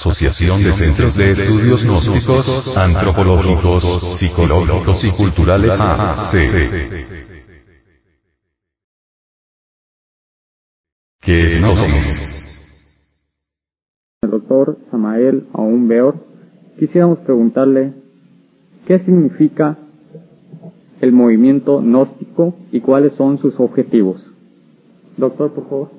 Asociación de Centros de Estudios Gnósticos, Antropológicos, Psicológicos y Culturales AC. ¿Qué es Gnosis? El doctor Samael Aún Beor, quisiéramos preguntarle qué significa el movimiento gnóstico y cuáles son sus objetivos. Doctor, por favor.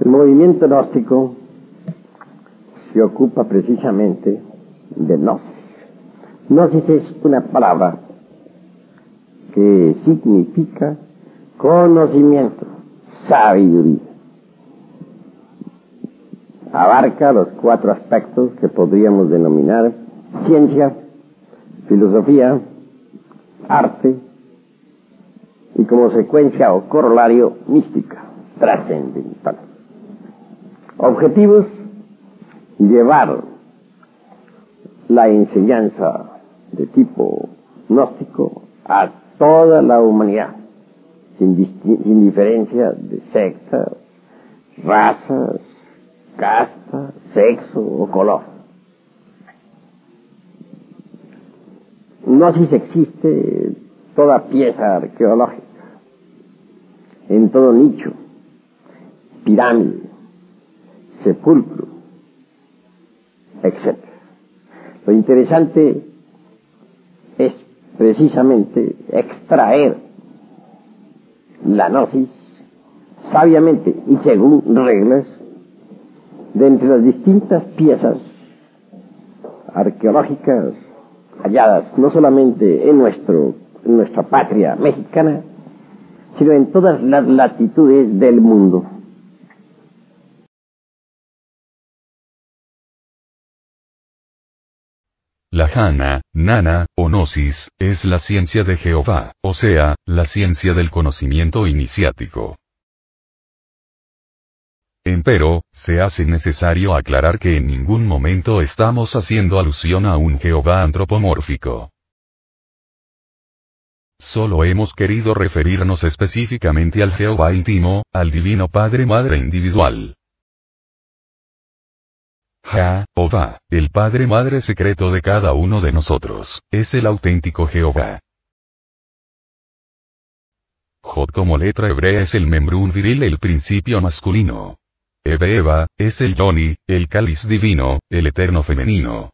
El movimiento gnóstico se ocupa precisamente de gnosis. Gnosis es una palabra que significa conocimiento, sabiduría. Abarca los cuatro aspectos que podríamos denominar ciencia, filosofía, arte y como secuencia o corolario mística, trascendental. Objetivos, llevar la enseñanza de tipo gnóstico a toda la humanidad, sin, sin diferencia de sectas, razas, casta, sexo o color. Gnosis existe toda pieza arqueológica, en todo nicho, pirámide, sepulcro, etc. Lo interesante es precisamente extraer la gnosis sabiamente y según reglas de entre las distintas piezas arqueológicas halladas no solamente en, nuestro, en nuestra patria mexicana, sino en todas las latitudes del mundo. La Jana, Nana, o Gnosis, es la ciencia de Jehová, o sea, la ciencia del conocimiento iniciático. Empero, se hace necesario aclarar que en ningún momento estamos haciendo alusión a un Jehová antropomórfico. Solo hemos querido referirnos específicamente al Jehová íntimo, al Divino Padre Madre individual. Jehová, el Padre Madre secreto de cada uno de nosotros, es el auténtico Jehová. Jod como letra hebrea es el membrún viril el principio masculino. Eve Eva, es el Yoni, el cáliz divino, el eterno femenino.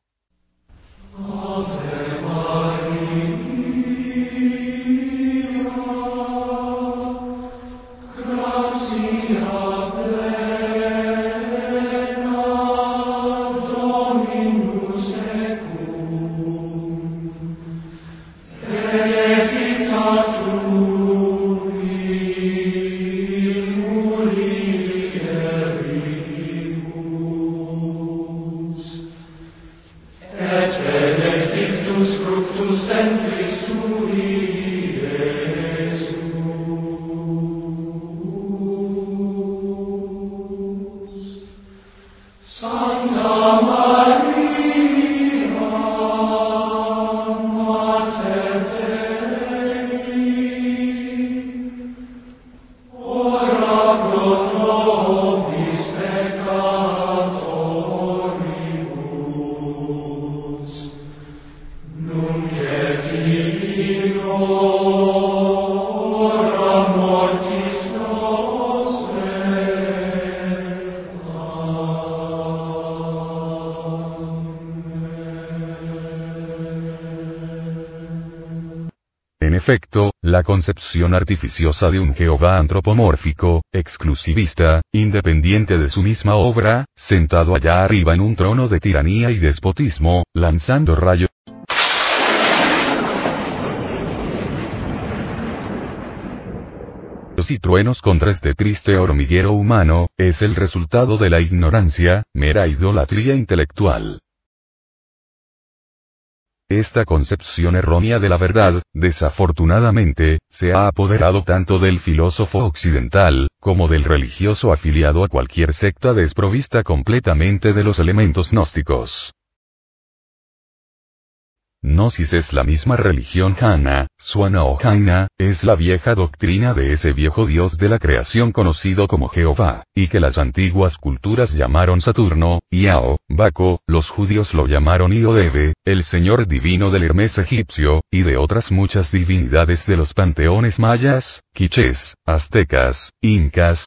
benedictus fructus ventris tui efecto, la concepción artificiosa de un Jehová antropomórfico, exclusivista, independiente de su misma obra, sentado allá arriba en un trono de tiranía y despotismo, lanzando rayos y truenos contra este triste hormiguero humano, es el resultado de la ignorancia, mera idolatría intelectual. Esta concepción errónea de la verdad, desafortunadamente, se ha apoderado tanto del filósofo occidental, como del religioso afiliado a cualquier secta desprovista completamente de los elementos gnósticos. Gnosis es la misma religión Hana, Suana o Jaina, es la vieja doctrina de ese viejo dios de la creación conocido como Jehová, y que las antiguas culturas llamaron Saturno, Iao, Baco, los judíos lo llamaron Iodebe, el señor divino del Hermes egipcio, y de otras muchas divinidades de los panteones mayas, quichés, aztecas, incas,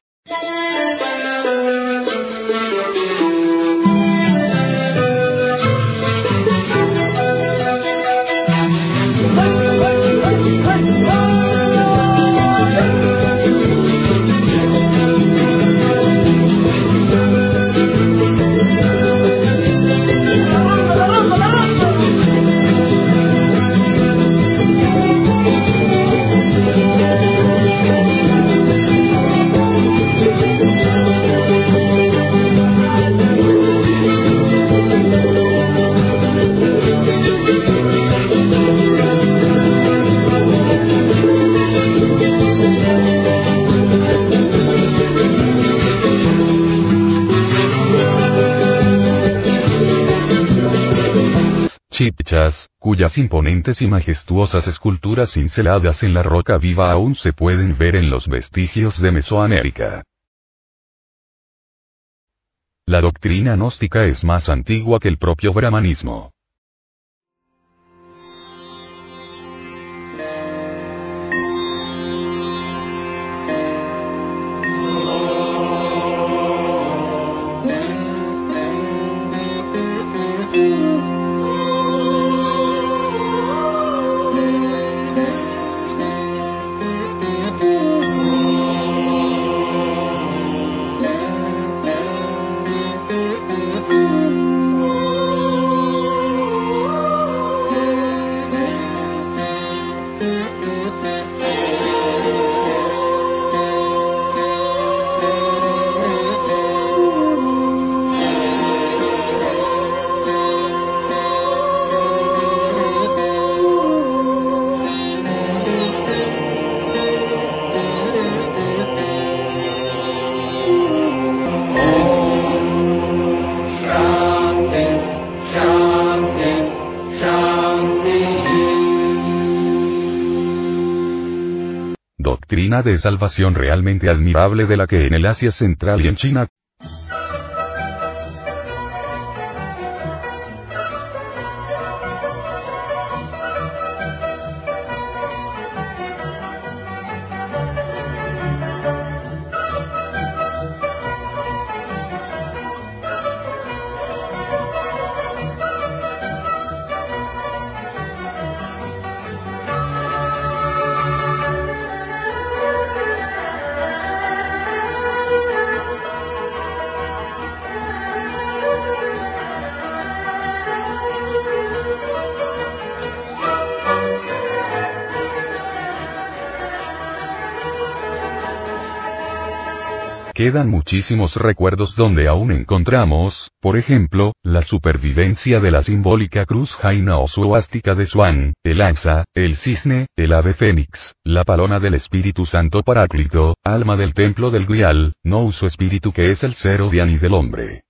chipchas, cuyas imponentes y majestuosas esculturas cinceladas en la roca viva aún se pueden ver en los vestigios de Mesoamérica. La doctrina gnóstica es más antigua que el propio brahmanismo. Doctrina de salvación realmente admirable de la que en el Asia Central y en China, Quedan muchísimos recuerdos donde aún encontramos, por ejemplo, la supervivencia de la simbólica cruz jaina o suástica de Swan, el ansa, el cisne, el ave fénix, la palona del Espíritu Santo Paráclito, alma del templo del Grial, no uso espíritu que es el ser odiani del hombre.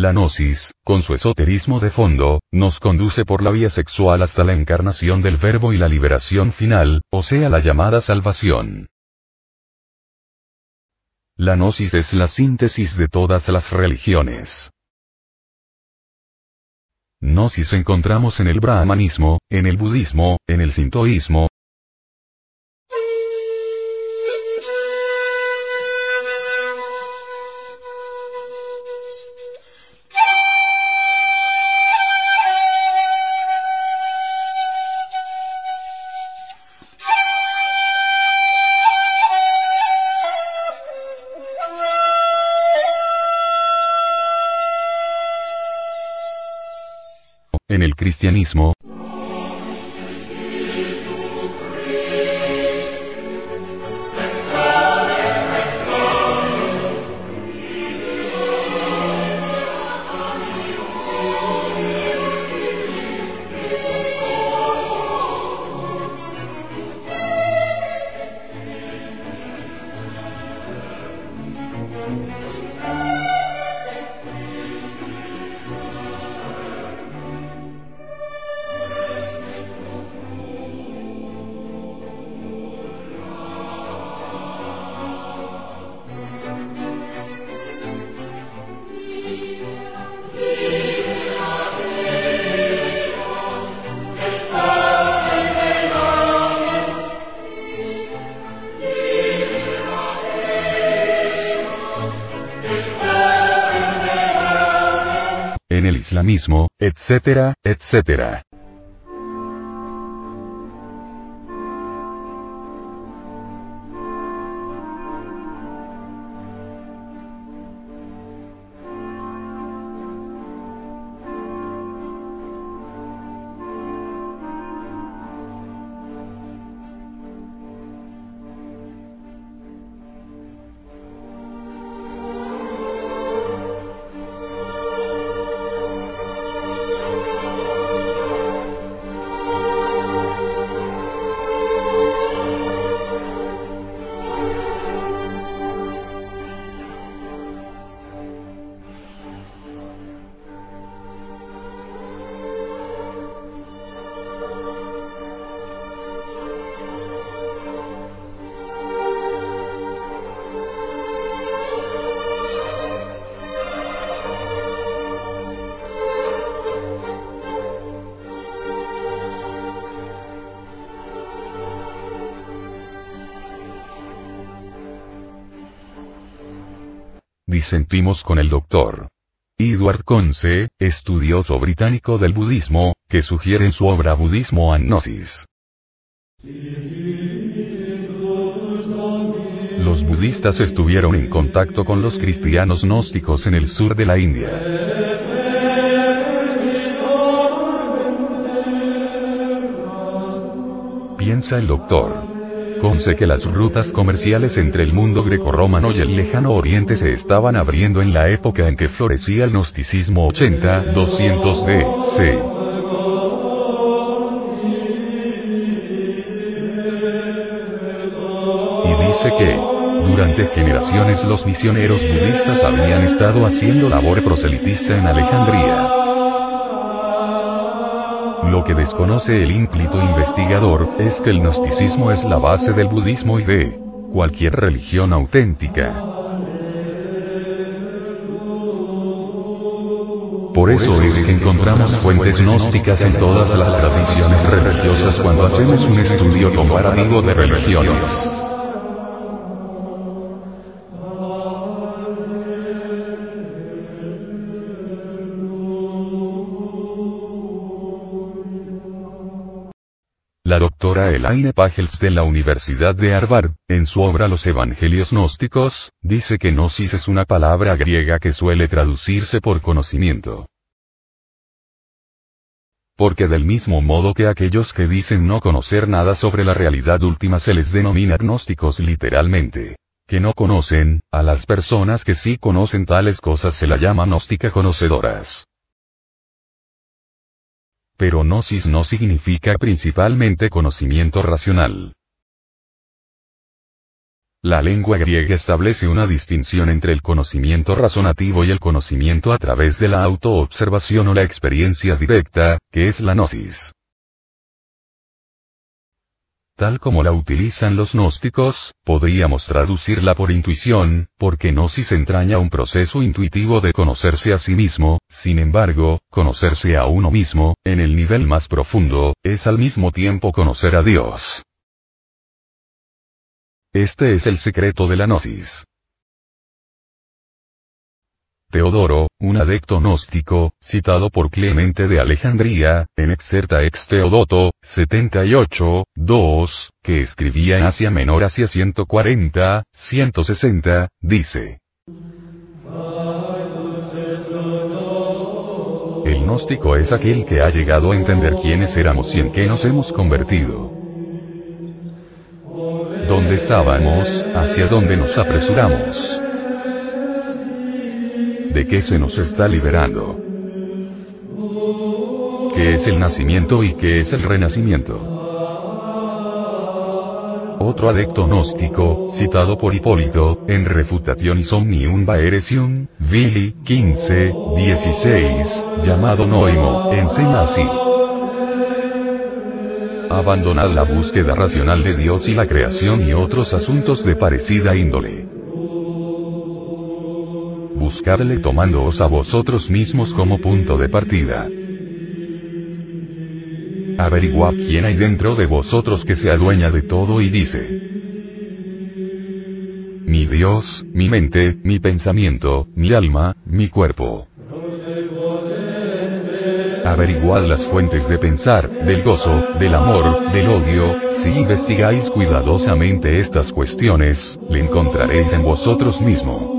La gnosis, con su esoterismo de fondo, nos conduce por la vía sexual hasta la encarnación del verbo y la liberación final, o sea la llamada salvación. La gnosis es la síntesis de todas las religiones. Gnosis encontramos en el brahmanismo, en el budismo, en el sintoísmo, en el cristianismo, en el islamismo, etcétera, etcétera. Disentimos con el doctor. Edward Conce, estudioso británico del budismo, que sugiere en su obra Budismo and Gnosis. Los budistas estuvieron en contacto con los cristianos gnósticos en el sur de la India. Piensa el doctor. Conce que las rutas comerciales entre el mundo grecorromano y el lejano oriente se estaban abriendo en la época en que florecía el gnosticismo 80-200 DC. Y dice que, durante generaciones los misioneros budistas habían estado haciendo labor proselitista en Alejandría. Lo que desconoce el ínclito investigador, es que el gnosticismo es la base del budismo y de cualquier religión auténtica. Por eso es que encontramos fuentes gnósticas en todas las tradiciones religiosas cuando hacemos un estudio comparativo de religiones. La doctora Elaine Pagels de la Universidad de Harvard, en su obra Los Evangelios Gnósticos, dice que gnosis es una palabra griega que suele traducirse por conocimiento. Porque del mismo modo que aquellos que dicen no conocer nada sobre la realidad última se les denomina gnósticos literalmente. Que no conocen, a las personas que sí conocen tales cosas se la llama gnóstica conocedoras. Pero gnosis no significa principalmente conocimiento racional. La lengua griega establece una distinción entre el conocimiento razonativo y el conocimiento a través de la autoobservación o la experiencia directa, que es la gnosis. Tal como la utilizan los gnósticos, podríamos traducirla por intuición, porque gnosis entraña un proceso intuitivo de conocerse a sí mismo, sin embargo, conocerse a uno mismo, en el nivel más profundo, es al mismo tiempo conocer a Dios. Este es el secreto de la gnosis. Teodoro, un adecto gnóstico, citado por Clemente de Alejandría, en Exerta ex Teodoto, 78, 2, que escribía en Asia Menor hacia 140, 160, dice. El gnóstico es aquel que ha llegado a entender quiénes éramos y en qué nos hemos convertido. ¿Dónde estábamos? ¿Hacia dónde nos apresuramos? ¿De qué se nos está liberando? ¿Qué es el nacimiento y qué es el renacimiento? Otro adepto gnóstico, citado por Hipólito, en Refutación Somnium Vaeresium, Vili, 15, 16, llamado Noimo, enseña así. Abandonad la búsqueda racional de Dios y la creación y otros asuntos de parecida índole. Tomándoos a vosotros mismos como punto de partida. Averiguad quién hay dentro de vosotros que se adueña de todo y dice, mi Dios, mi mente, mi pensamiento, mi alma, mi cuerpo. Averiguad las fuentes de pensar, del gozo, del amor, del odio, si investigáis cuidadosamente estas cuestiones, le encontraréis en vosotros mismo.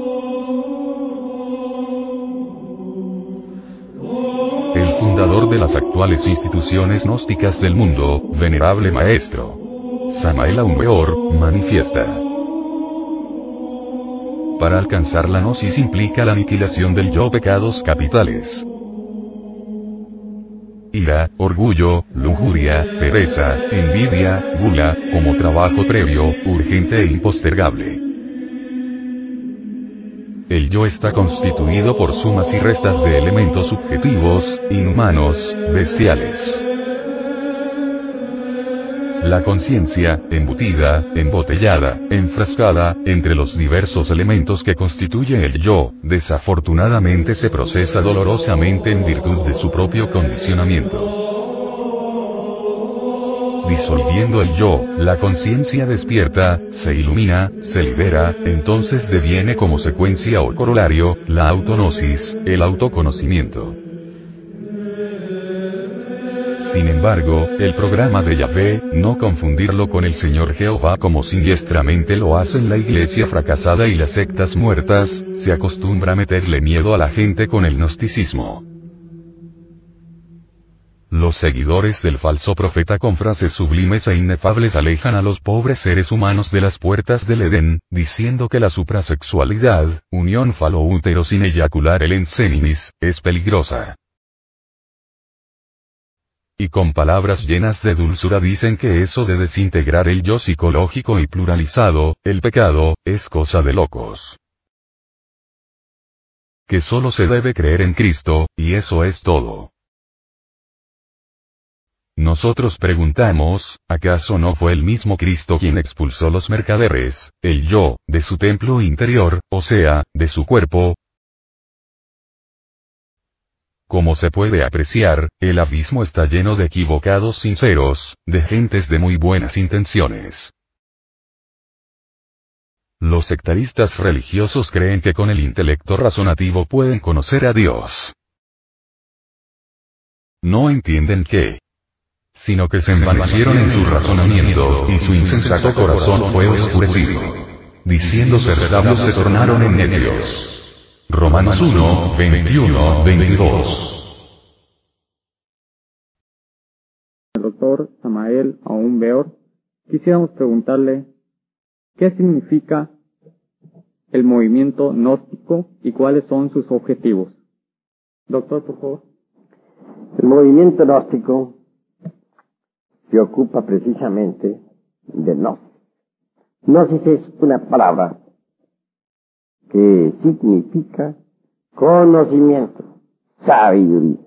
Fundador de las actuales instituciones gnósticas del mundo, venerable maestro. Samael Weor, manifiesta. Para alcanzar la gnosis implica la aniquilación del yo pecados capitales. Ira, orgullo, lujuria, pereza, envidia, gula, como trabajo previo, urgente e impostergable. El yo está constituido por sumas y restas de elementos subjetivos, inhumanos, bestiales. La conciencia, embutida, embotellada, enfrascada, entre los diversos elementos que constituye el yo, desafortunadamente se procesa dolorosamente en virtud de su propio condicionamiento disolviendo el yo, la conciencia despierta, se ilumina, se libera, entonces deviene como secuencia o corolario, la autonosis, el autoconocimiento. Sin embargo, el programa de Yahvé, no confundirlo con el Señor Jehová como siniestramente lo hacen la iglesia fracasada y las sectas muertas, se acostumbra a meterle miedo a la gente con el gnosticismo. Los seguidores del falso profeta con frases sublimes e inefables alejan a los pobres seres humanos de las puertas del Edén, diciendo que la suprasexualidad, unión falo-útero sin eyacular el enseninis, es peligrosa. Y con palabras llenas de dulzura dicen que eso de desintegrar el yo psicológico y pluralizado, el pecado, es cosa de locos. Que solo se debe creer en Cristo, y eso es todo. Nosotros preguntamos, ¿acaso no fue el mismo Cristo quien expulsó los mercaderes, el yo, de su templo interior, o sea, de su cuerpo? Como se puede apreciar, el abismo está lleno de equivocados sinceros, de gentes de muy buenas intenciones. Los sectaristas religiosos creen que con el intelecto razonativo pueden conocer a Dios. No entienden que, sino que se envanecieron en su razonamiento, y su insensato corazón fue oscurecido. Diciendo ser sabios se tornaron en necios. Romanos 1, 21, 22. El doctor Samael Aún Beor, quisiéramos preguntarle, ¿qué significa el movimiento gnóstico y cuáles son sus objetivos? Doctor, por favor. El movimiento gnóstico se ocupa precisamente de gnosis. Gnosis es una palabra que significa conocimiento, sabiduría.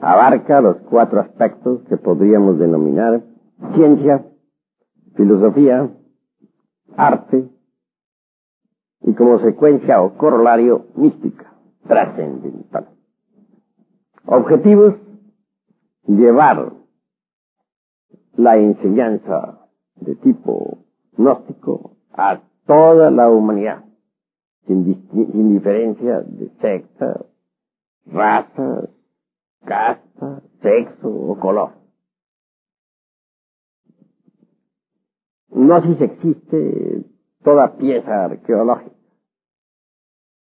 Abarca los cuatro aspectos que podríamos denominar ciencia, filosofía, arte y como secuencia o corolario mística, trascendental. Objetivos llevar la enseñanza de tipo gnóstico a toda la humanidad, sin, diferencia de sectas, razas, casta, sexo o color. Gnosis existe toda pieza arqueológica,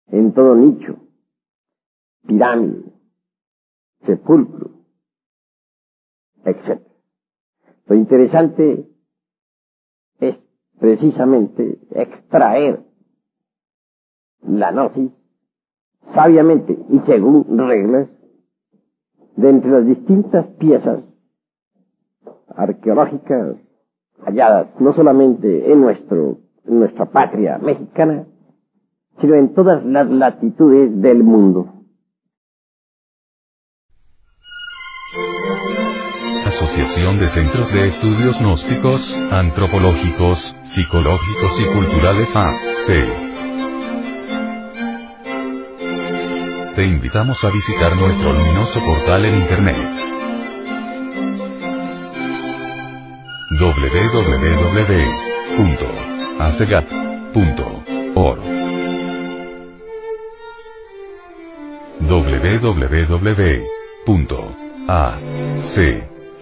en todo nicho, pirámide, sepulcro, etc. Lo interesante es precisamente extraer la gnosis sabiamente y según reglas de entre las distintas piezas arqueológicas halladas no solamente en, nuestro, en nuestra patria mexicana, sino en todas las latitudes del mundo. Asociación de Centros de Estudios Gnósticos, Antropológicos, Psicológicos y Culturales AC. Te invitamos a visitar nuestro luminoso portal en Internet. www.acegat.org www.ac